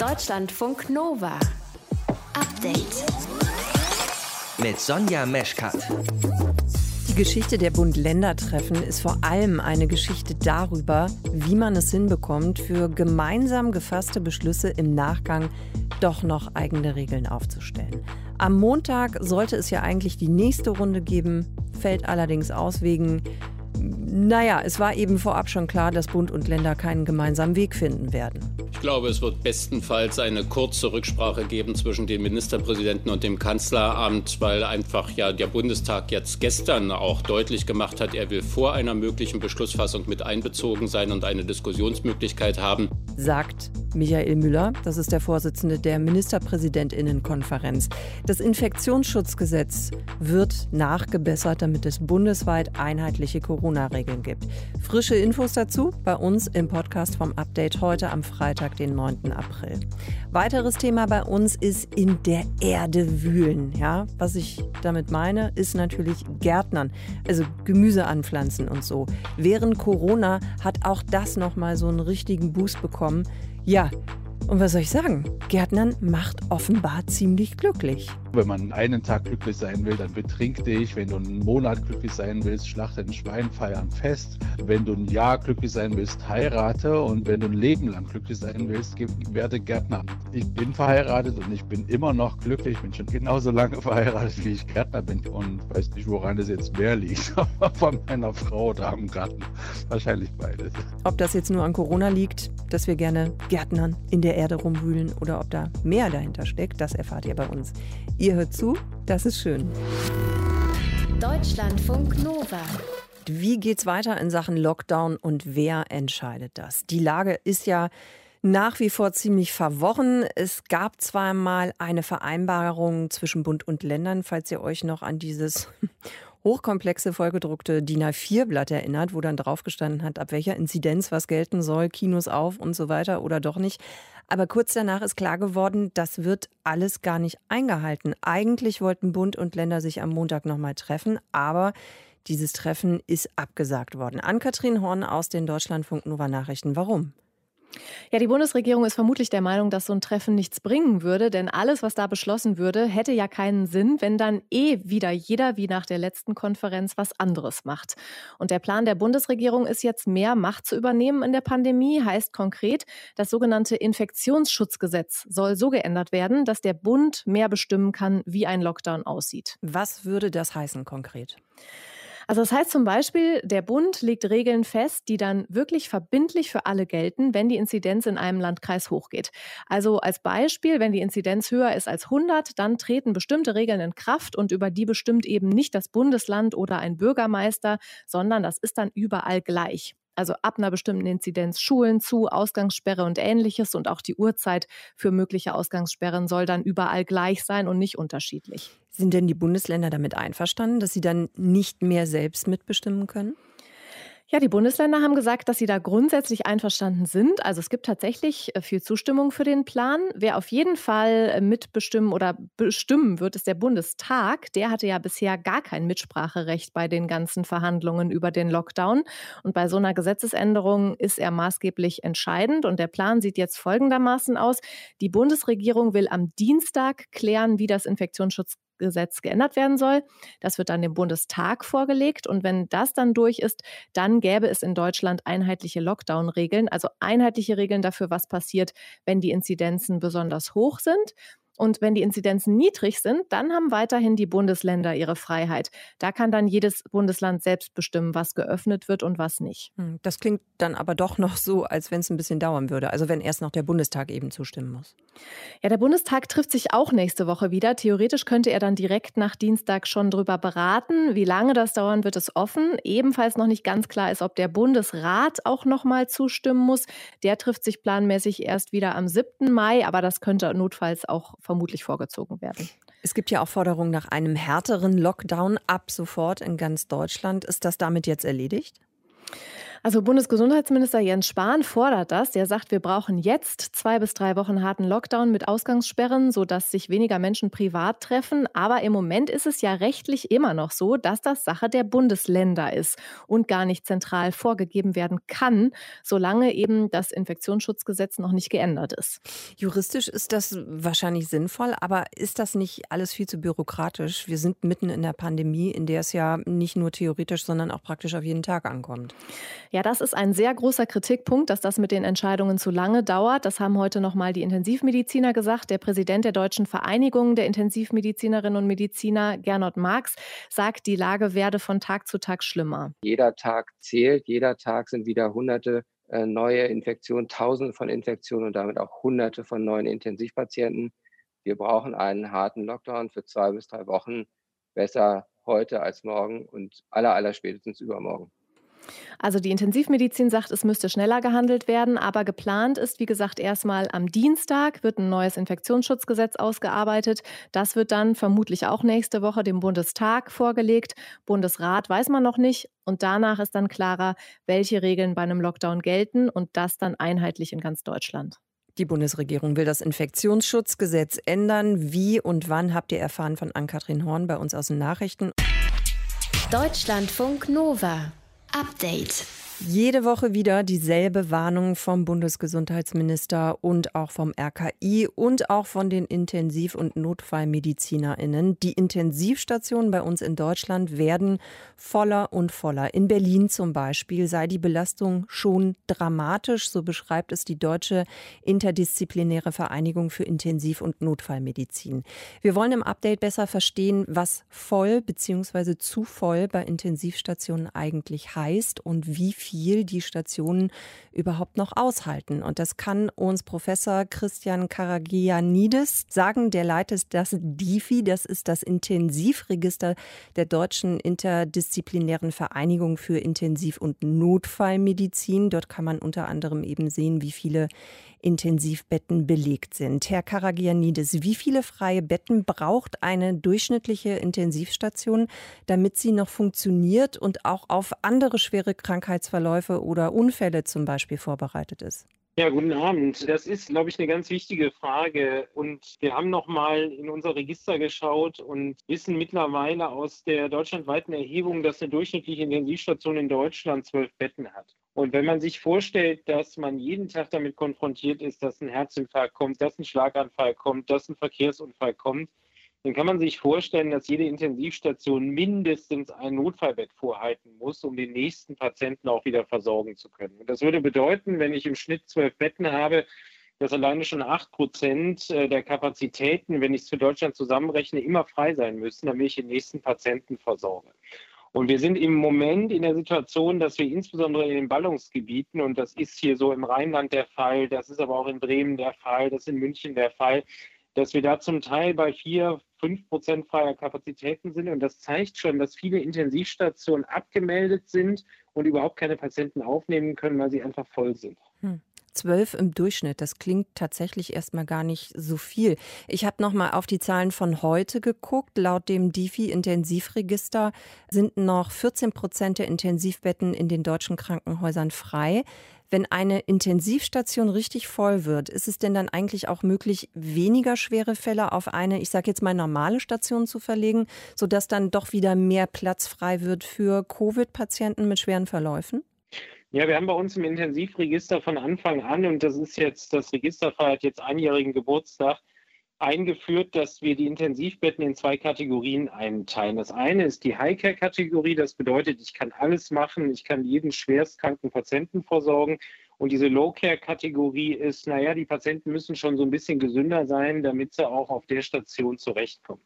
Deutschlandfunk Nova. Update. Mit Sonja Meschkat. Die Geschichte der Bund-Länder-Treffen ist vor allem eine Geschichte darüber, wie man es hinbekommt, für gemeinsam gefasste Beschlüsse im Nachgang doch noch eigene Regeln aufzustellen. Am Montag sollte es ja eigentlich die nächste Runde geben, fällt allerdings aus wegen naja, es war eben vorab schon klar, dass Bund und Länder keinen gemeinsamen Weg finden werden. Ich glaube, es wird bestenfalls eine kurze Rücksprache geben zwischen dem Ministerpräsidenten und dem Kanzleramt, weil einfach ja der Bundestag jetzt gestern auch deutlich gemacht hat, er will vor einer möglichen Beschlussfassung mit einbezogen sein und eine Diskussionsmöglichkeit haben. Sagt Michael Müller, das ist der Vorsitzende der Ministerpräsidentinnenkonferenz. Das Infektionsschutzgesetz wird nachgebessert, damit es bundesweit einheitliche Corona-Regeln gibt. Frische Infos dazu bei uns im Podcast vom Update heute am Freitag, den 9. April. Weiteres Thema bei uns ist in der Erde wühlen. Ja, was ich damit meine, ist natürlich Gärtnern, also Gemüse anpflanzen und so. Während Corona hat auch das nochmal so einen richtigen Boost bekommen. Ja, und was soll ich sagen? Gärtnern macht offenbar ziemlich glücklich. Wenn man einen Tag glücklich sein will, dann betrink dich. Wenn du einen Monat glücklich sein willst, schlachte ein Schwein, feiern fest. Wenn du ein Jahr glücklich sein willst, heirate. Und wenn du ein Leben lang glücklich sein willst, werde Gärtner. Ich bin verheiratet und ich bin immer noch glücklich. Ich bin schon genauso lange verheiratet, wie ich Gärtner bin. Und weiß nicht, woran das jetzt mehr liegt. Von meiner Frau oder am Garten. Wahrscheinlich beides. Ob das jetzt nur an Corona liegt, dass wir gerne Gärtnern in der Erde rumwühlen oder ob da mehr dahinter steckt, das erfahrt ihr bei uns. Ihr hört zu, das ist schön. Deutschlandfunk Nova. Wie geht's weiter in Sachen Lockdown und wer entscheidet das? Die Lage ist ja nach wie vor ziemlich verworren. Es gab zwar mal eine Vereinbarung zwischen Bund und Ländern, falls ihr euch noch an dieses hochkomplexe vollgedruckte DIN A4-Blatt erinnert, wo dann draufgestanden hat, ab welcher Inzidenz was gelten soll, Kinos auf und so weiter oder doch nicht. Aber kurz danach ist klar geworden, das wird alles gar nicht eingehalten. Eigentlich wollten Bund und Länder sich am Montag nochmal treffen, aber dieses Treffen ist abgesagt worden. Ann-Kathrin Horn aus den Deutschlandfunk Nova Nachrichten. Warum? Ja, die Bundesregierung ist vermutlich der Meinung, dass so ein Treffen nichts bringen würde, denn alles, was da beschlossen würde, hätte ja keinen Sinn, wenn dann eh wieder jeder wie nach der letzten Konferenz was anderes macht. Und der Plan der Bundesregierung ist jetzt mehr Macht zu übernehmen in der Pandemie, heißt konkret, das sogenannte Infektionsschutzgesetz soll so geändert werden, dass der Bund mehr bestimmen kann, wie ein Lockdown aussieht. Was würde das heißen konkret? Also das heißt zum Beispiel, der Bund legt Regeln fest, die dann wirklich verbindlich für alle gelten, wenn die Inzidenz in einem Landkreis hochgeht. Also als Beispiel, wenn die Inzidenz höher ist als 100, dann treten bestimmte Regeln in Kraft und über die bestimmt eben nicht das Bundesland oder ein Bürgermeister, sondern das ist dann überall gleich also ab einer bestimmten Inzidenz Schulen zu, Ausgangssperre und ähnliches und auch die Uhrzeit für mögliche Ausgangssperren soll dann überall gleich sein und nicht unterschiedlich. Sind denn die Bundesländer damit einverstanden, dass sie dann nicht mehr selbst mitbestimmen können? Ja, die Bundesländer haben gesagt, dass sie da grundsätzlich einverstanden sind. Also es gibt tatsächlich äh, viel Zustimmung für den Plan. Wer auf jeden Fall äh, mitbestimmen oder bestimmen wird, ist der Bundestag. Der hatte ja bisher gar kein Mitspracherecht bei den ganzen Verhandlungen über den Lockdown. Und bei so einer Gesetzesänderung ist er maßgeblich entscheidend. Und der Plan sieht jetzt folgendermaßen aus. Die Bundesregierung will am Dienstag klären, wie das Infektionsschutz Gesetz geändert werden soll. Das wird dann dem Bundestag vorgelegt. Und wenn das dann durch ist, dann gäbe es in Deutschland einheitliche Lockdown-Regeln, also einheitliche Regeln dafür, was passiert, wenn die Inzidenzen besonders hoch sind. Und wenn die Inzidenzen niedrig sind, dann haben weiterhin die Bundesländer ihre Freiheit. Da kann dann jedes Bundesland selbst bestimmen, was geöffnet wird und was nicht. Hm, das klingt dann aber doch noch so, als wenn es ein bisschen dauern würde. Also wenn erst noch der Bundestag eben zustimmen muss. Ja, der Bundestag trifft sich auch nächste Woche wieder. Theoretisch könnte er dann direkt nach Dienstag schon drüber beraten. Wie lange das dauern wird, ist offen. Ebenfalls noch nicht ganz klar ist, ob der Bundesrat auch noch mal zustimmen muss. Der trifft sich planmäßig erst wieder am 7. Mai, aber das könnte notfalls auch vermutlich vorgezogen werden. Es gibt ja auch Forderungen nach einem härteren Lockdown ab sofort in ganz Deutschland. Ist das damit jetzt erledigt? Also Bundesgesundheitsminister Jens Spahn fordert das. Er sagt, wir brauchen jetzt zwei bis drei Wochen harten Lockdown mit Ausgangssperren, sodass sich weniger Menschen privat treffen. Aber im Moment ist es ja rechtlich immer noch so, dass das Sache der Bundesländer ist und gar nicht zentral vorgegeben werden kann, solange eben das Infektionsschutzgesetz noch nicht geändert ist. Juristisch ist das wahrscheinlich sinnvoll, aber ist das nicht alles viel zu bürokratisch? Wir sind mitten in der Pandemie, in der es ja nicht nur theoretisch, sondern auch praktisch auf jeden Tag ankommt. Ja, das ist ein sehr großer Kritikpunkt, dass das mit den Entscheidungen zu lange dauert. Das haben heute noch mal die Intensivmediziner gesagt. Der Präsident der Deutschen Vereinigung der Intensivmedizinerinnen und Mediziner, Gernot Marx, sagt, die Lage werde von Tag zu Tag schlimmer. Jeder Tag zählt, jeder Tag sind wieder hunderte äh, neue Infektionen, tausende von Infektionen und damit auch hunderte von neuen Intensivpatienten. Wir brauchen einen harten Lockdown für zwei bis drei Wochen. Besser heute als morgen und aller, aller spätestens übermorgen. Also die Intensivmedizin sagt, es müsste schneller gehandelt werden, aber geplant ist, wie gesagt, erstmal am Dienstag wird ein neues Infektionsschutzgesetz ausgearbeitet. Das wird dann vermutlich auch nächste Woche dem Bundestag vorgelegt. Bundesrat weiß man noch nicht. Und danach ist dann klarer, welche Regeln bei einem Lockdown gelten und das dann einheitlich in ganz Deutschland. Die Bundesregierung will das Infektionsschutzgesetz ändern. Wie und wann habt ihr erfahren von Ann-Kathrin Horn bei uns aus den Nachrichten? Deutschlandfunk Nova. Update. Jede Woche wieder dieselbe Warnung vom Bundesgesundheitsminister und auch vom RKI und auch von den Intensiv- und Notfallmedizinerinnen. Die Intensivstationen bei uns in Deutschland werden voller und voller. In Berlin zum Beispiel sei die Belastung schon dramatisch, so beschreibt es die Deutsche Interdisziplinäre Vereinigung für Intensiv- und Notfallmedizin. Wir wollen im Update besser verstehen, was voll bzw. zu voll bei Intensivstationen eigentlich heißt und wie viel viel die Stationen überhaupt noch aushalten. Und das kann uns Professor Christian Karagianidis sagen. Der leitet das DIFI, das ist das Intensivregister der Deutschen Interdisziplinären Vereinigung für Intensiv- und Notfallmedizin. Dort kann man unter anderem eben sehen, wie viele Intensivbetten belegt sind. Herr Karagianidis, wie viele freie Betten braucht eine durchschnittliche Intensivstation, damit sie noch funktioniert und auch auf andere schwere Krankheitsverläufe oder Unfälle zum Beispiel vorbereitet ist? Ja, guten Abend. Das ist, glaube ich, eine ganz wichtige Frage. Und wir haben nochmal in unser Register geschaut und wissen mittlerweile aus der deutschlandweiten Erhebung, dass eine durchschnittliche Intensivstation in Deutschland zwölf Betten hat. Und wenn man sich vorstellt, dass man jeden Tag damit konfrontiert ist, dass ein Herzinfarkt kommt, dass ein Schlaganfall kommt, dass ein Verkehrsunfall kommt, dann kann man sich vorstellen, dass jede Intensivstation mindestens ein Notfallbett vorhalten muss, um den nächsten Patienten auch wieder versorgen zu können. Und das würde bedeuten, wenn ich im Schnitt zwölf Betten habe, dass alleine schon acht Prozent äh, der Kapazitäten, wenn ich es für Deutschland zusammenrechne, immer frei sein müssen, damit ich den nächsten Patienten versorge. Und wir sind im Moment in der Situation, dass wir insbesondere in den Ballungsgebieten, und das ist hier so im Rheinland der Fall, das ist aber auch in Bremen der Fall, das ist in München der Fall, dass wir da zum Teil bei vier, fünf Prozent freier Kapazitäten sind. Und das zeigt schon, dass viele Intensivstationen abgemeldet sind und überhaupt keine Patienten aufnehmen können, weil sie einfach voll sind. Hm. Zwölf im Durchschnitt. Das klingt tatsächlich erstmal gar nicht so viel. Ich habe noch mal auf die Zahlen von heute geguckt. Laut dem DIFI-Intensivregister sind noch 14 Prozent der Intensivbetten in den deutschen Krankenhäusern frei. Wenn eine Intensivstation richtig voll wird, ist es denn dann eigentlich auch möglich, weniger schwere Fälle auf eine, ich sage jetzt mal normale Station zu verlegen, sodass dann doch wieder mehr Platz frei wird für Covid-Patienten mit schweren Verläufen? Ja, wir haben bei uns im Intensivregister von Anfang an, und das ist jetzt, das Register feiert jetzt einjährigen Geburtstag, eingeführt, dass wir die Intensivbetten in zwei Kategorien einteilen. Das eine ist die High-Care-Kategorie, das bedeutet, ich kann alles machen, ich kann jeden schwerstkranken Patienten versorgen. Und diese Low-Care-Kategorie ist, naja, die Patienten müssen schon so ein bisschen gesünder sein, damit sie auch auf der Station zurechtkommen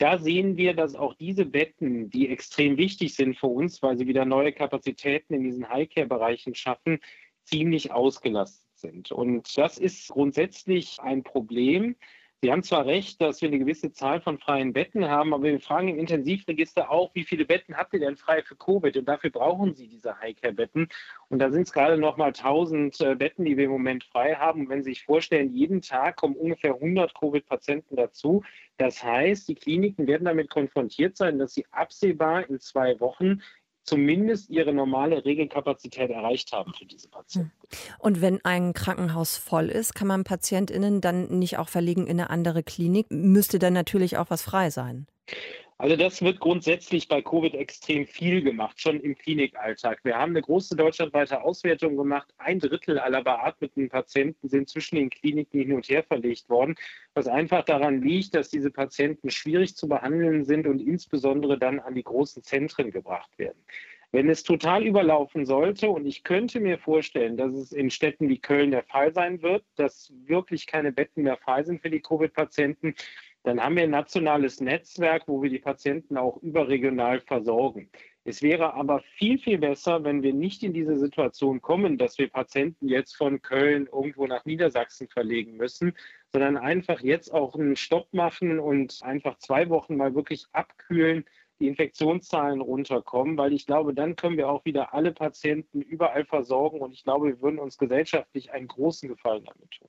da sehen wir, dass auch diese Betten, die extrem wichtig sind für uns, weil sie wieder neue Kapazitäten in diesen Highcare-Bereichen schaffen, ziemlich ausgelastet sind. Und das ist grundsätzlich ein Problem. Sie haben zwar recht, dass wir eine gewisse Zahl von freien Betten haben, aber wir fragen im Intensivregister auch, wie viele Betten habt ihr denn frei für Covid? Und dafür brauchen Sie diese Highcare-Betten. Und da sind es gerade noch mal 1000 äh, Betten, die wir im Moment frei haben. Und wenn Sie sich vorstellen, jeden Tag kommen ungefähr 100 Covid-Patienten dazu. Das heißt, die Kliniken werden damit konfrontiert sein, dass sie absehbar in zwei Wochen zumindest ihre normale Regelkapazität erreicht haben für diese Patienten. Hm. Und wenn ein Krankenhaus voll ist, kann man PatientInnen dann nicht auch verlegen in eine andere Klinik? Müsste dann natürlich auch was frei sein. Also das wird grundsätzlich bei Covid extrem viel gemacht, schon im Klinikalltag. Wir haben eine große deutschlandweite Auswertung gemacht. Ein Drittel aller beatmeten Patienten sind zwischen den Kliniken hin und her verlegt worden, was einfach daran liegt, dass diese Patienten schwierig zu behandeln sind und insbesondere dann an die großen Zentren gebracht werden. Wenn es total überlaufen sollte, und ich könnte mir vorstellen, dass es in Städten wie Köln der Fall sein wird, dass wirklich keine Betten mehr frei sind für die Covid-Patienten, dann haben wir ein nationales Netzwerk, wo wir die Patienten auch überregional versorgen. Es wäre aber viel, viel besser, wenn wir nicht in diese Situation kommen, dass wir Patienten jetzt von Köln irgendwo nach Niedersachsen verlegen müssen, sondern einfach jetzt auch einen Stopp machen und einfach zwei Wochen mal wirklich abkühlen, die Infektionszahlen runterkommen, weil ich glaube, dann können wir auch wieder alle Patienten überall versorgen und ich glaube, wir würden uns gesellschaftlich einen großen Gefallen damit tun.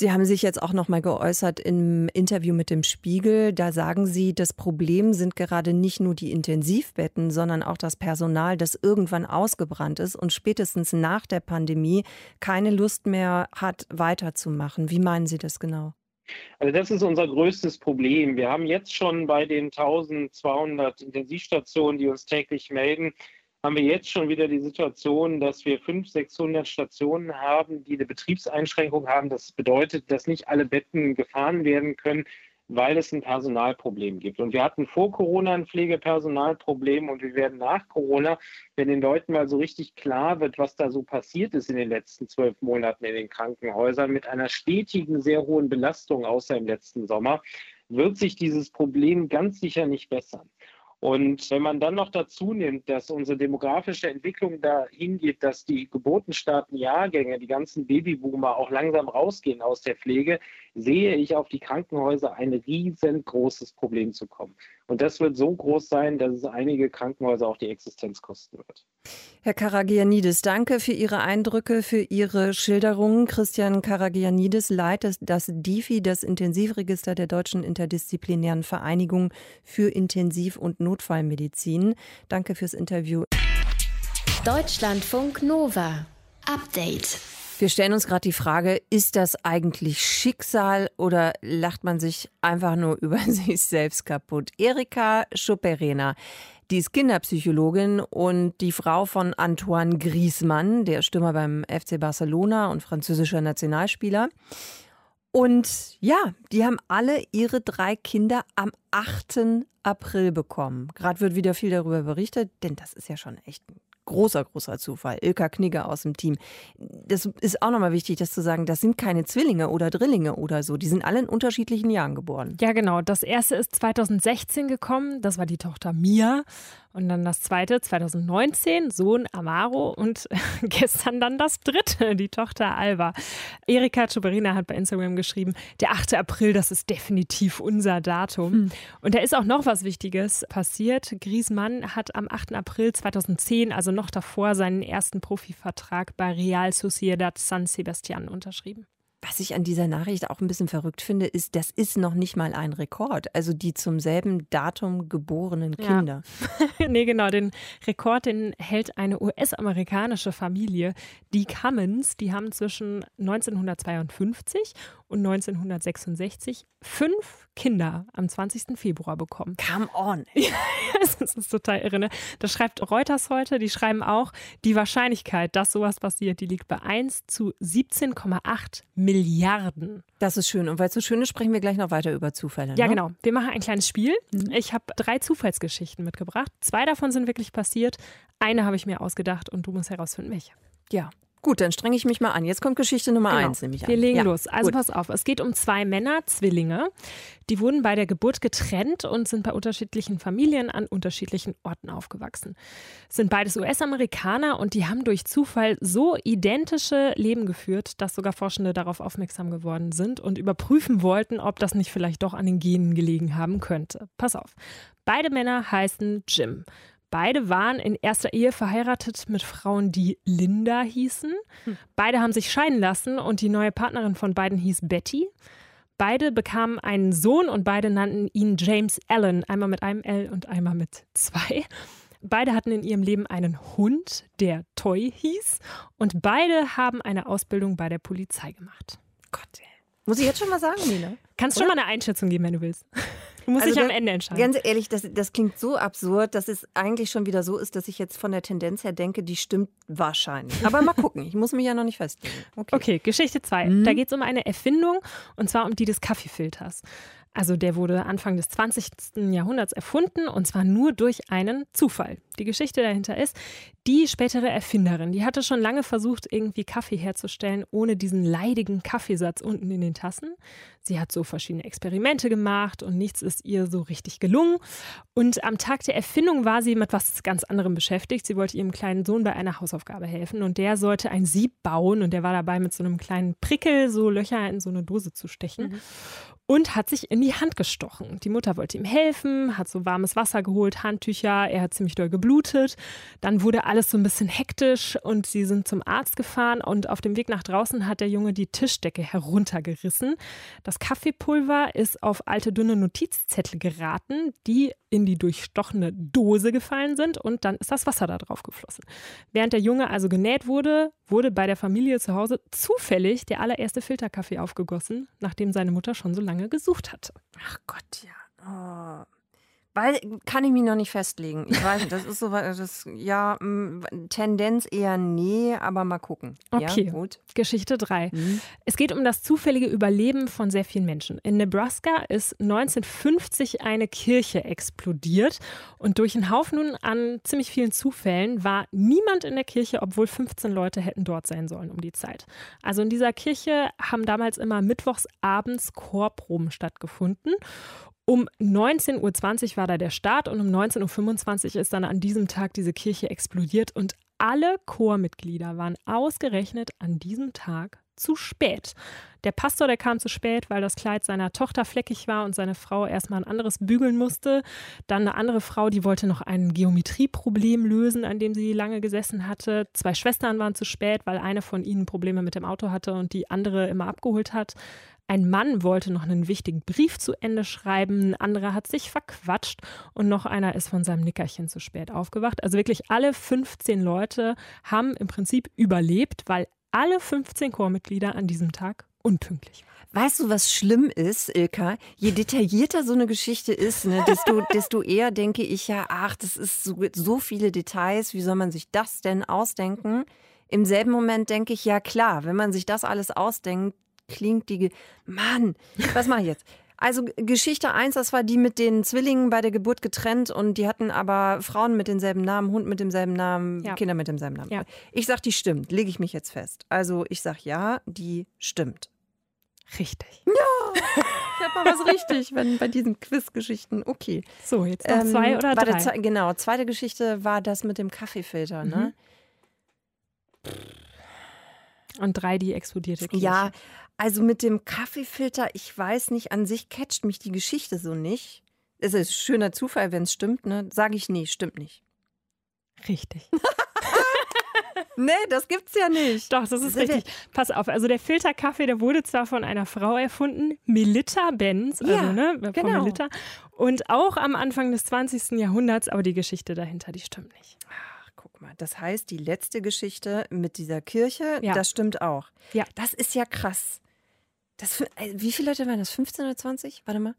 Sie haben sich jetzt auch noch mal geäußert im Interview mit dem Spiegel. Da sagen Sie, das Problem sind gerade nicht nur die Intensivbetten, sondern auch das Personal, das irgendwann ausgebrannt ist und spätestens nach der Pandemie keine Lust mehr hat, weiterzumachen. Wie meinen Sie das genau? Also das ist unser größtes Problem. Wir haben jetzt schon bei den 1200 Intensivstationen, die uns täglich melden, haben wir jetzt schon wieder die Situation, dass wir 500, 600 Stationen haben, die eine Betriebseinschränkung haben. Das bedeutet, dass nicht alle Betten gefahren werden können, weil es ein Personalproblem gibt. Und wir hatten vor Corona ein Pflegepersonalproblem und wir werden nach Corona, wenn den Leuten mal so richtig klar wird, was da so passiert ist in den letzten zwölf Monaten in den Krankenhäusern mit einer stetigen, sehr hohen Belastung außer im letzten Sommer, wird sich dieses Problem ganz sicher nicht bessern. Und wenn man dann noch dazu nimmt, dass unsere demografische Entwicklung dahin geht, dass die geburtenstarken Jahrgänge, die ganzen Babyboomer auch langsam rausgehen aus der Pflege, sehe ich auf die Krankenhäuser ein riesengroßes Problem zu kommen. Und das wird so groß sein, dass es einige Krankenhäuser auch die Existenz kosten wird. Herr Karagianidis, danke für Ihre Eindrücke, für Ihre Schilderungen. Christian Karagianidis leitet das DIFI, das Intensivregister der Deutschen Interdisziplinären Vereinigung für Intensiv- und Notfallmedizin. Danke fürs Interview. Deutschlandfunk Nova. Update. Wir stellen uns gerade die Frage, ist das eigentlich Schicksal oder lacht man sich einfach nur über sich selbst kaputt? Erika Schupperena, die ist Kinderpsychologin und die Frau von Antoine Griezmann, der Stürmer beim FC Barcelona und französischer Nationalspieler. Und ja, die haben alle ihre drei Kinder am 8. April bekommen. Gerade wird wieder viel darüber berichtet, denn das ist ja schon echt ein großer, großer Zufall. Ilka Knigge aus dem Team. Das ist auch nochmal wichtig, das zu sagen. Das sind keine Zwillinge oder Drillinge oder so. Die sind alle in unterschiedlichen Jahren geboren. Ja, genau. Das erste ist 2016 gekommen. Das war die Tochter Mia. Und dann das zweite 2019, Sohn Amaro und gestern dann das dritte, die Tochter Alba. Erika Chuberina hat bei Instagram geschrieben, der 8. April, das ist definitiv unser Datum. Hm. Und da ist auch noch was Wichtiges passiert. Griezmann hat am 8. April 2010, also noch davor, seinen ersten Profivertrag bei Real Sociedad San Sebastian unterschrieben. Was ich an dieser Nachricht auch ein bisschen verrückt finde, ist, das ist noch nicht mal ein Rekord. Also die zum selben Datum geborenen Kinder. Ja. nee, genau. Den Rekord, den hält eine US-amerikanische Familie, die Cummins. Die haben zwischen 1952 und 1966 fünf Kinder am 20. Februar bekommen. Come on. das ist total irre. Ne? Das schreibt Reuters heute. Die schreiben auch, die Wahrscheinlichkeit, dass sowas passiert, die liegt bei 1 zu 17,8 Milliarden. Das ist schön. Und weil es so schön ist, sprechen wir gleich noch weiter über Zufälle. Ja, ne? genau. Wir machen ein kleines Spiel. Mhm. Ich habe drei Zufallsgeschichten mitgebracht. Zwei davon sind wirklich passiert. Eine habe ich mir ausgedacht und du musst herausfinden, welche. Ja, Gut, dann strenge ich mich mal an. Jetzt kommt Geschichte Nummer genau. eins, nämlich Wir legen ja, los. Also gut. pass auf, es geht um zwei Männer, Zwillinge. Die wurden bei der Geburt getrennt und sind bei unterschiedlichen Familien an unterschiedlichen Orten aufgewachsen. Es sind beides US-Amerikaner und die haben durch Zufall so identische Leben geführt, dass sogar Forschende darauf aufmerksam geworden sind und überprüfen wollten, ob das nicht vielleicht doch an den Genen gelegen haben könnte. Pass auf. Beide Männer heißen Jim. Beide waren in erster Ehe verheiratet mit Frauen, die Linda hießen. Hm. Beide haben sich scheiden lassen und die neue Partnerin von beiden hieß Betty. Beide bekamen einen Sohn und beide nannten ihn James Allen, einmal mit einem L und einmal mit zwei. Beide hatten in ihrem Leben einen Hund, der Toy hieß. Und beide haben eine Ausbildung bei der Polizei gemacht. Gott, ey. Muss ich jetzt schon mal sagen, Nina? Kannst du schon mal eine Einschätzung geben, wenn du willst. Du musst also dich am Ende entscheiden. Ganz ehrlich, das, das klingt so absurd, dass es eigentlich schon wieder so ist, dass ich jetzt von der Tendenz her denke, die stimmt wahrscheinlich. Aber mal gucken, ich muss mich ja noch nicht festlegen. Okay, okay Geschichte 2. Mhm. Da geht es um eine Erfindung und zwar um die des Kaffeefilters. Also der wurde Anfang des 20. Jahrhunderts erfunden und zwar nur durch einen Zufall. Die Geschichte dahinter ist, die spätere Erfinderin, die hatte schon lange versucht, irgendwie Kaffee herzustellen, ohne diesen leidigen Kaffeesatz unten in den Tassen. Sie hat so verschiedene Experimente gemacht und nichts ist ihr so richtig gelungen. Und am Tag der Erfindung war sie mit was ganz anderem beschäftigt. Sie wollte ihrem kleinen Sohn bei einer Hausaufgabe helfen und der sollte ein Sieb bauen und der war dabei mit so einem kleinen Prickel so Löcher in so eine Dose zu stechen. Mhm und hat sich in die Hand gestochen. Die Mutter wollte ihm helfen, hat so warmes Wasser geholt, Handtücher, er hat ziemlich doll geblutet. Dann wurde alles so ein bisschen hektisch und sie sind zum Arzt gefahren und auf dem Weg nach draußen hat der Junge die Tischdecke heruntergerissen. Das Kaffeepulver ist auf alte dünne Notizzettel geraten, die in die durchstochene Dose gefallen sind und dann ist das Wasser da drauf geflossen. Während der Junge also genäht wurde, wurde bei der Familie zu Hause zufällig der allererste Filterkaffee aufgegossen, nachdem seine Mutter schon so lange gesucht hatte. Ach Gott, ja. Oh. Weil kann ich mich noch nicht festlegen. Ich weiß, das ist so, das, ja, Tendenz eher nee, aber mal gucken. Okay, ja, gut. Geschichte 3. Mhm. Es geht um das zufällige Überleben von sehr vielen Menschen. In Nebraska ist 1950 eine Kirche explodiert und durch einen Haufen an ziemlich vielen Zufällen war niemand in der Kirche, obwohl 15 Leute hätten dort sein sollen um die Zeit. Also in dieser Kirche haben damals immer mittwochs abends Chorproben stattgefunden um 19.20 Uhr war da der Start und um 19.25 Uhr ist dann an diesem Tag diese Kirche explodiert und alle Chormitglieder waren ausgerechnet an diesem Tag zu spät. Der Pastor, der kam zu spät, weil das Kleid seiner Tochter fleckig war und seine Frau erstmal ein anderes bügeln musste. Dann eine andere Frau, die wollte noch ein Geometrieproblem lösen, an dem sie lange gesessen hatte. Zwei Schwestern waren zu spät, weil eine von ihnen Probleme mit dem Auto hatte und die andere immer abgeholt hat. Ein Mann wollte noch einen wichtigen Brief zu Ende schreiben, ein anderer hat sich verquatscht und noch einer ist von seinem Nickerchen zu spät aufgewacht. Also wirklich alle 15 Leute haben im Prinzip überlebt, weil alle 15 Chormitglieder an diesem Tag unpünktlich waren. Weißt du, was schlimm ist, Ilka? Je detaillierter so eine Geschichte ist, ne, desto, desto eher denke ich ja, ach, das ist so, so viele Details, wie soll man sich das denn ausdenken? Im selben Moment denke ich, ja klar, wenn man sich das alles ausdenkt, klingt die. Mann, was mache ich jetzt? Also Geschichte 1, das war die mit den Zwillingen bei der Geburt getrennt und die hatten aber Frauen mit denselben Namen, Hund mit demselben Namen, ja. Kinder mit demselben Namen. Ja. Ich sag, die stimmt, lege ich mich jetzt fest. Also ich sag ja, die stimmt. Richtig. Ja, ich habe mal was richtig wenn, bei diesen Quizgeschichten. Okay. So, jetzt noch ähm, zwei oder drei. Der, genau, zweite Geschichte war das mit dem Kaffeefilter. Ne? Mhm. Und drei, die explodierte Kirche. Ja, also mit dem Kaffeefilter, ich weiß nicht, an sich catcht mich die Geschichte so nicht. Es ist ein schöner Zufall, wenn es stimmt, ne? Sage ich nee, stimmt nicht. Richtig. nee, das gibt's ja nicht. Doch, das ist richtig. Pass auf, also der Filterkaffee, der wurde zwar von einer Frau erfunden, Melitta Benz, also ja, ne, von genau. Melitta, und auch am Anfang des 20. Jahrhunderts, aber die Geschichte dahinter, die stimmt nicht. Ach, guck mal, das heißt, die letzte Geschichte mit dieser Kirche, ja. das stimmt auch. Ja. Das ist ja krass. Das, äh, wie viele Leute waren das? 15 oder 20? Warte mal.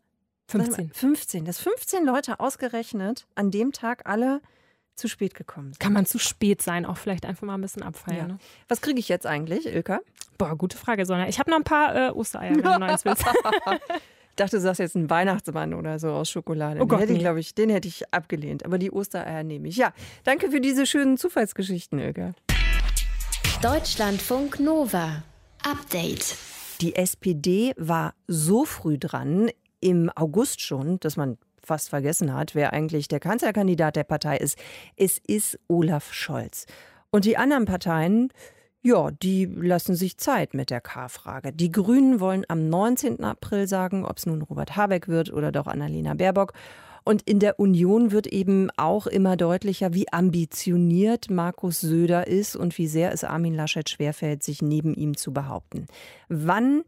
15. Warte mal. 15. Dass 15 Leute ausgerechnet an dem Tag alle zu spät gekommen sind. Kann man zu spät sein, auch vielleicht einfach mal ein bisschen abfeiern. Ja. Ne? Was kriege ich jetzt eigentlich, Ilka? Boah, gute Frage, Sonja. Ich habe noch ein paar äh, Ostereier, wenn du noch eins willst. Ich dachte, du sagst jetzt einen Weihnachtsmann oder so aus Schokolade. Oh Gott, den, hätte nee. ich, ich, den hätte ich abgelehnt. Aber die Ostereier nehme ich. Ja, danke für diese schönen Zufallsgeschichten, Ilka. Deutschlandfunk Nova. Update. Die SPD war so früh dran, im August schon, dass man fast vergessen hat, wer eigentlich der Kanzlerkandidat der Partei ist. Es ist Olaf Scholz. Und die anderen Parteien, ja, die lassen sich Zeit mit der K-Frage. Die Grünen wollen am 19. April sagen, ob es nun Robert Habeck wird oder doch Annalena Baerbock. Und in der Union wird eben auch immer deutlicher, wie ambitioniert Markus Söder ist und wie sehr es Armin Laschet schwerfällt, sich neben ihm zu behaupten. Wann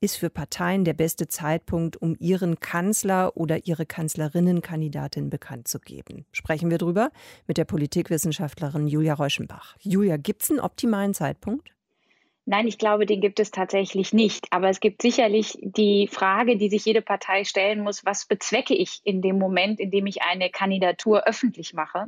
ist für Parteien der beste Zeitpunkt, um ihren Kanzler oder ihre Kanzlerinnenkandidatin bekannt zu geben? Sprechen wir drüber mit der Politikwissenschaftlerin Julia Reuschenbach. Julia, gibt es einen optimalen Zeitpunkt? Nein, ich glaube, den gibt es tatsächlich nicht. Aber es gibt sicherlich die Frage, die sich jede Partei stellen muss, was bezwecke ich in dem Moment, in dem ich eine Kandidatur öffentlich mache?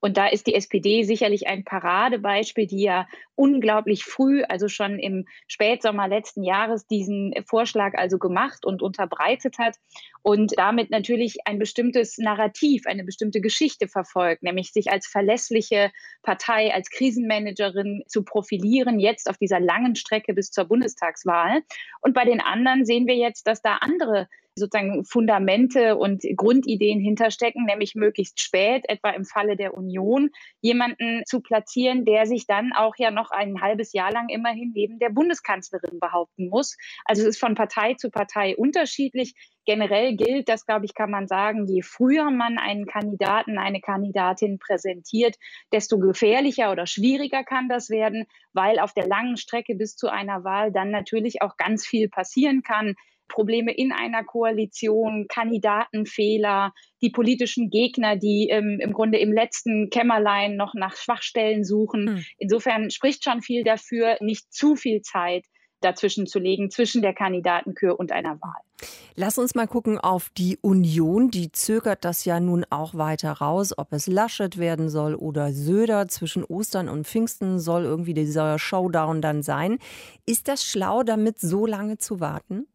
Und da ist die SPD sicherlich ein Paradebeispiel, die ja unglaublich früh, also schon im Spätsommer letzten Jahres, diesen Vorschlag also gemacht und unterbreitet hat und damit natürlich ein bestimmtes Narrativ, eine bestimmte Geschichte verfolgt, nämlich sich als verlässliche Partei, als Krisenmanagerin zu profilieren, jetzt auf dieser langen Strecke bis zur Bundestagswahl. Und bei den anderen sehen wir jetzt, dass da andere sozusagen Fundamente und Grundideen hinterstecken, nämlich möglichst spät, etwa im Falle der Union, jemanden zu platzieren, der sich dann auch ja noch ein halbes Jahr lang immerhin neben der Bundeskanzlerin behaupten muss. Also es ist von Partei zu Partei unterschiedlich. Generell gilt, das glaube ich, kann man sagen, je früher man einen Kandidaten, eine Kandidatin präsentiert, desto gefährlicher oder schwieriger kann das werden, weil auf der langen Strecke bis zu einer Wahl dann natürlich auch ganz viel passieren kann. Probleme in einer Koalition, Kandidatenfehler, die politischen Gegner, die ähm, im Grunde im letzten Kämmerlein noch nach Schwachstellen suchen. Hm. Insofern spricht schon viel dafür, nicht zu viel Zeit dazwischen zu legen, zwischen der Kandidatenkür und einer Wahl. Lass uns mal gucken auf die Union. Die zögert das ja nun auch weiter raus, ob es Laschet werden soll oder Söder. Zwischen Ostern und Pfingsten soll irgendwie dieser Showdown dann sein. Ist das schlau, damit so lange zu warten?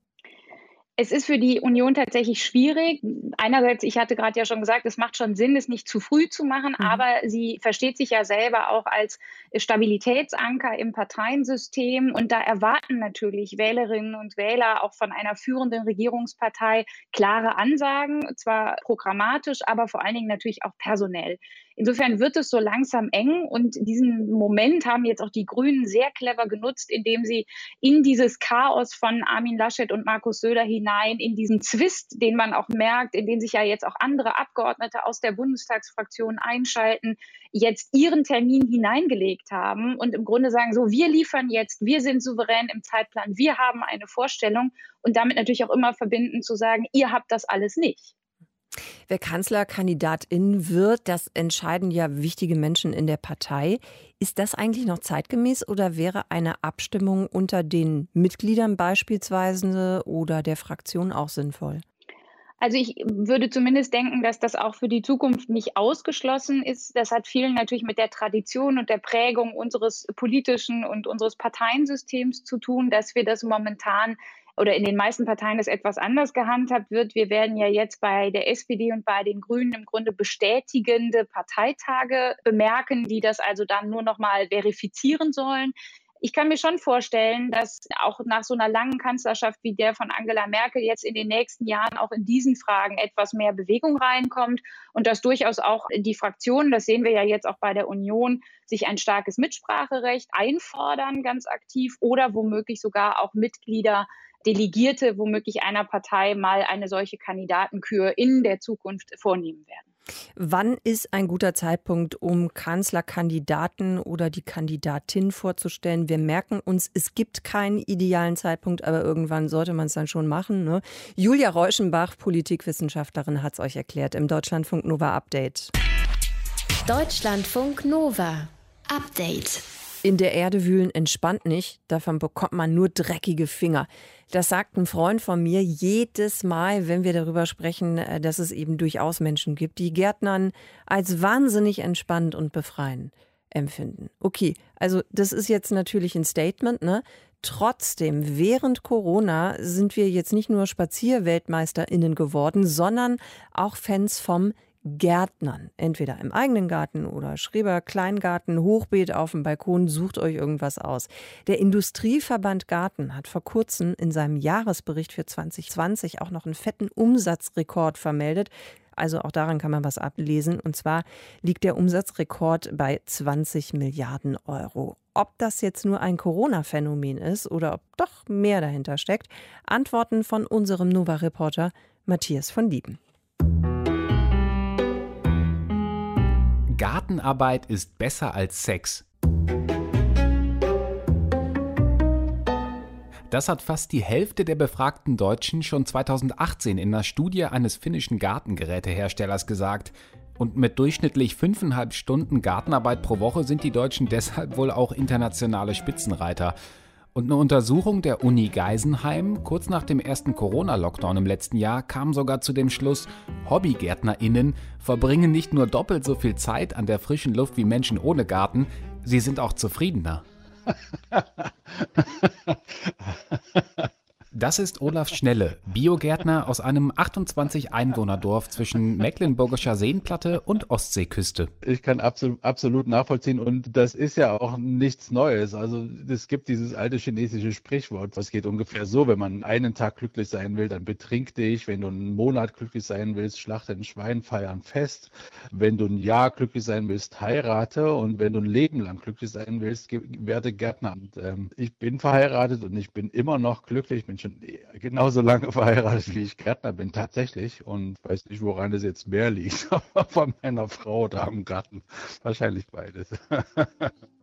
Es ist für die Union tatsächlich schwierig. Einerseits, ich hatte gerade ja schon gesagt, es macht schon Sinn, es nicht zu früh zu machen, mhm. aber sie versteht sich ja selber auch als Stabilitätsanker im Parteiensystem. Und da erwarten natürlich Wählerinnen und Wähler auch von einer führenden Regierungspartei klare Ansagen, zwar programmatisch, aber vor allen Dingen natürlich auch personell. Insofern wird es so langsam eng und diesen Moment haben jetzt auch die Grünen sehr clever genutzt, indem sie in dieses Chaos von Armin Laschet und Markus Söder hinein, in diesen Zwist, den man auch merkt, in den sich ja jetzt auch andere Abgeordnete aus der Bundestagsfraktion einschalten, jetzt ihren Termin hineingelegt haben und im Grunde sagen, so, wir liefern jetzt, wir sind souverän im Zeitplan, wir haben eine Vorstellung und damit natürlich auch immer verbinden zu sagen, ihr habt das alles nicht. Wer Kanzlerkandidatin wird, das entscheiden ja wichtige Menschen in der Partei. Ist das eigentlich noch zeitgemäß oder wäre eine Abstimmung unter den Mitgliedern beispielsweise oder der Fraktion auch sinnvoll? Also ich würde zumindest denken, dass das auch für die Zukunft nicht ausgeschlossen ist. Das hat vielen natürlich mit der Tradition und der Prägung unseres politischen und unseres Parteiensystems zu tun, dass wir das momentan oder in den meisten Parteien das etwas anders gehandhabt wird. Wir werden ja jetzt bei der SPD und bei den Grünen im Grunde bestätigende Parteitage bemerken, die das also dann nur noch mal verifizieren sollen. Ich kann mir schon vorstellen, dass auch nach so einer langen Kanzlerschaft wie der von Angela Merkel jetzt in den nächsten Jahren auch in diesen Fragen etwas mehr Bewegung reinkommt und dass durchaus auch die Fraktionen, das sehen wir ja jetzt auch bei der Union, sich ein starkes Mitspracherecht einfordern, ganz aktiv oder womöglich sogar auch Mitglieder Delegierte womöglich einer Partei mal eine solche Kandidatenkür in der Zukunft vornehmen werden. Wann ist ein guter Zeitpunkt, um Kanzlerkandidaten oder die Kandidatin vorzustellen? Wir merken uns, es gibt keinen idealen Zeitpunkt, aber irgendwann sollte man es dann schon machen. Ne? Julia Reuschenbach, Politikwissenschaftlerin, hat es euch erklärt im Deutschlandfunk Nova Update. Deutschlandfunk Nova Update. In der Erde wühlen entspannt nicht, davon bekommt man nur dreckige Finger. Das sagt ein Freund von mir jedes Mal, wenn wir darüber sprechen, äh, dass es eben durchaus Menschen gibt, die Gärtnern als wahnsinnig entspannt und befreien empfinden. Okay, also das ist jetzt natürlich ein Statement, ne? Trotzdem, während Corona sind wir jetzt nicht nur SpazierweltmeisterInnen geworden, sondern auch Fans vom Gärtnern, entweder im eigenen Garten oder Schreber, Kleingarten, Hochbeet auf dem Balkon, sucht euch irgendwas aus. Der Industrieverband Garten hat vor kurzem in seinem Jahresbericht für 2020 auch noch einen fetten Umsatzrekord vermeldet. Also auch daran kann man was ablesen. Und zwar liegt der Umsatzrekord bei 20 Milliarden Euro. Ob das jetzt nur ein Corona-Phänomen ist oder ob doch mehr dahinter steckt, Antworten von unserem Nova-Reporter Matthias von Lieben. Gartenarbeit ist besser als Sex. Das hat fast die Hälfte der befragten Deutschen schon 2018 in einer Studie eines finnischen Gartengeräteherstellers gesagt. Und mit durchschnittlich fünfeinhalb Stunden Gartenarbeit pro Woche sind die Deutschen deshalb wohl auch internationale Spitzenreiter. Und eine Untersuchung der Uni Geisenheim kurz nach dem ersten Corona-Lockdown im letzten Jahr kam sogar zu dem Schluss, HobbygärtnerInnen verbringen nicht nur doppelt so viel Zeit an der frischen Luft wie Menschen ohne Garten, sie sind auch zufriedener. Das ist Olaf Schnelle, Biogärtner aus einem 28-Einwohner-Dorf zwischen Mecklenburgischer Seenplatte und Ostseeküste. Ich kann absolut, absolut nachvollziehen und das ist ja auch nichts Neues. Also es gibt dieses alte chinesische Sprichwort, was geht ungefähr so, wenn man einen Tag glücklich sein will, dann betrink dich. Wenn du einen Monat glücklich sein willst, schlachte ein Schwein, feiern fest. Wenn du ein Jahr glücklich sein willst, heirate und wenn du ein Leben lang glücklich sein willst, werde Gärtner. Und, ähm, ich bin verheiratet und ich bin immer noch glücklich, bin schon genauso lange verheiratet, wie ich Gärtner bin, tatsächlich. Und weiß nicht, woran es jetzt mehr liegt. Von meiner Frau oder am Garten. Wahrscheinlich beides.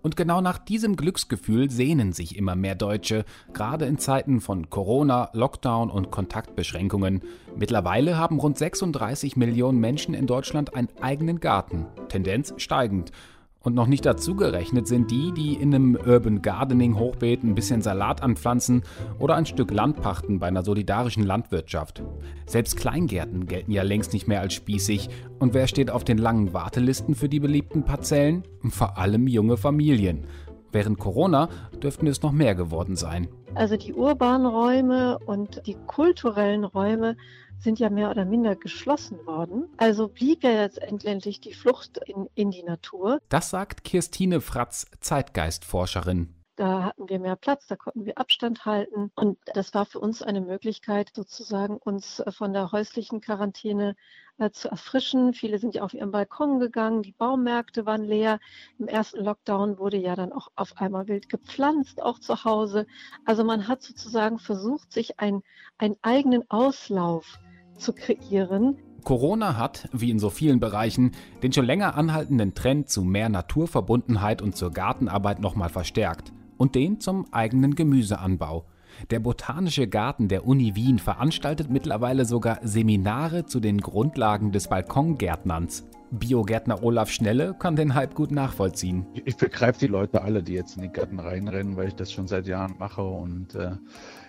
Und genau nach diesem Glücksgefühl sehnen sich immer mehr Deutsche, gerade in Zeiten von Corona, Lockdown und Kontaktbeschränkungen. Mittlerweile haben rund 36 Millionen Menschen in Deutschland einen eigenen Garten, Tendenz steigend. Und noch nicht dazu gerechnet sind die, die in einem Urban Gardening Hochbeet ein bisschen Salat anpflanzen oder ein Stück Land pachten bei einer solidarischen Landwirtschaft. Selbst Kleingärten gelten ja längst nicht mehr als spießig. Und wer steht auf den langen Wartelisten für die beliebten Parzellen? Vor allem junge Familien. Während Corona dürften es noch mehr geworden sein. Also die urbanen Räume und die kulturellen Räume sind ja mehr oder minder geschlossen worden. Also blieb ja jetzt endlich die Flucht in, in die Natur. Das sagt Kirstine Fratz, Zeitgeistforscherin. Da hatten wir mehr Platz, da konnten wir Abstand halten. Und das war für uns eine Möglichkeit, sozusagen uns äh, von der häuslichen Quarantäne äh, zu erfrischen. Viele sind ja auf ihren Balkon gegangen, die Baumärkte waren leer. Im ersten Lockdown wurde ja dann auch auf einmal wild gepflanzt, auch zu Hause. Also man hat sozusagen versucht, sich ein, einen eigenen Auslauf zu kreieren. Corona hat, wie in so vielen Bereichen, den schon länger anhaltenden Trend zu mehr Naturverbundenheit und zur Gartenarbeit nochmal verstärkt. Und den zum eigenen Gemüseanbau. Der Botanische Garten der Uni Wien veranstaltet mittlerweile sogar Seminare zu den Grundlagen des Balkongärtnerns. Biogärtner Olaf Schnelle kann den Hype gut nachvollziehen. Ich begreife die Leute alle, die jetzt in die Gärten reinrennen, weil ich das schon seit Jahren mache und äh,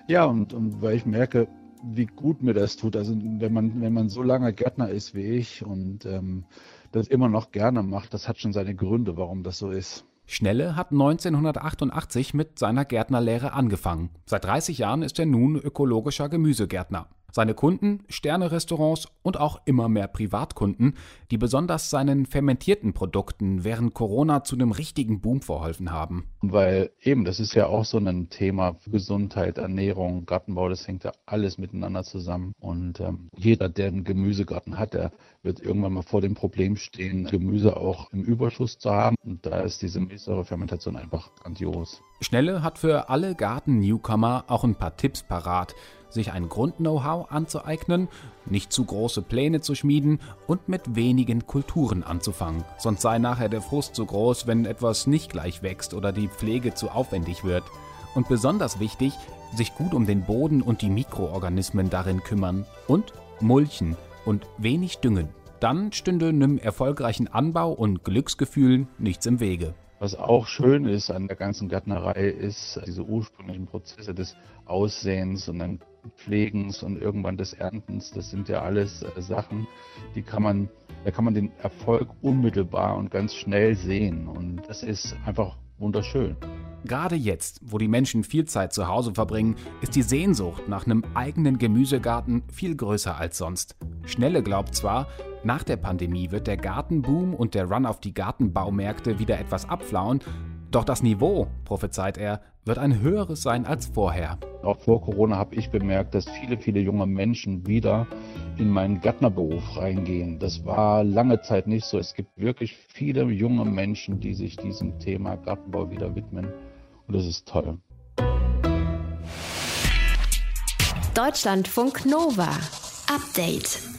ja, und, und weil ich merke, wie gut mir das tut. Also wenn man, wenn man so lange Gärtner ist wie ich und ähm, das immer noch gerne macht, das hat schon seine Gründe, warum das so ist. Schnelle hat 1988 mit seiner Gärtnerlehre angefangen. Seit 30 Jahren ist er nun ökologischer Gemüsegärtner. Seine Kunden, Sterne-Restaurants und auch immer mehr Privatkunden, die besonders seinen fermentierten Produkten während Corona zu einem richtigen Boom verholfen haben. Weil eben, das ist ja auch so ein Thema Gesundheit, Ernährung, Gartenbau, das hängt ja alles miteinander zusammen. Und ähm, jeder, der einen Gemüsegarten hat, der wird irgendwann mal vor dem Problem stehen, Gemüse auch im Überschuss zu haben. Und da ist diese Milchsäurefermentation einfach grandios. Schnelle hat für alle Garten-Newcomer auch ein paar Tipps parat sich ein Grund-Know-how anzueignen, nicht zu große Pläne zu schmieden und mit wenigen Kulturen anzufangen. Sonst sei nachher der Frust zu groß, wenn etwas nicht gleich wächst oder die Pflege zu aufwendig wird. Und besonders wichtig, sich gut um den Boden und die Mikroorganismen darin kümmern und mulchen und wenig düngen. Dann stünde einem erfolgreichen Anbau und Glücksgefühlen nichts im Wege. Was auch schön ist an der ganzen Gärtnerei, ist diese ursprünglichen Prozesse des Aussehens und dann Pflegens und irgendwann des Erntens. Das sind ja alles äh, Sachen, die kann man, da kann man den Erfolg unmittelbar und ganz schnell sehen. Und das ist einfach wunderschön. Gerade jetzt, wo die Menschen viel Zeit zu Hause verbringen, ist die Sehnsucht nach einem eigenen Gemüsegarten viel größer als sonst. Schnelle glaubt zwar, nach der Pandemie wird der Gartenboom und der Run auf die Gartenbaumärkte wieder etwas abflauen, doch das Niveau, prophezeit er, wird ein höheres sein als vorher. Auch vor Corona habe ich bemerkt, dass viele, viele junge Menschen wieder in meinen Gärtnerberuf reingehen. Das war lange Zeit nicht so. Es gibt wirklich viele junge Menschen, die sich diesem Thema Gartenbau wieder widmen. Und das ist toll. Deutschlandfunk Nova. Update.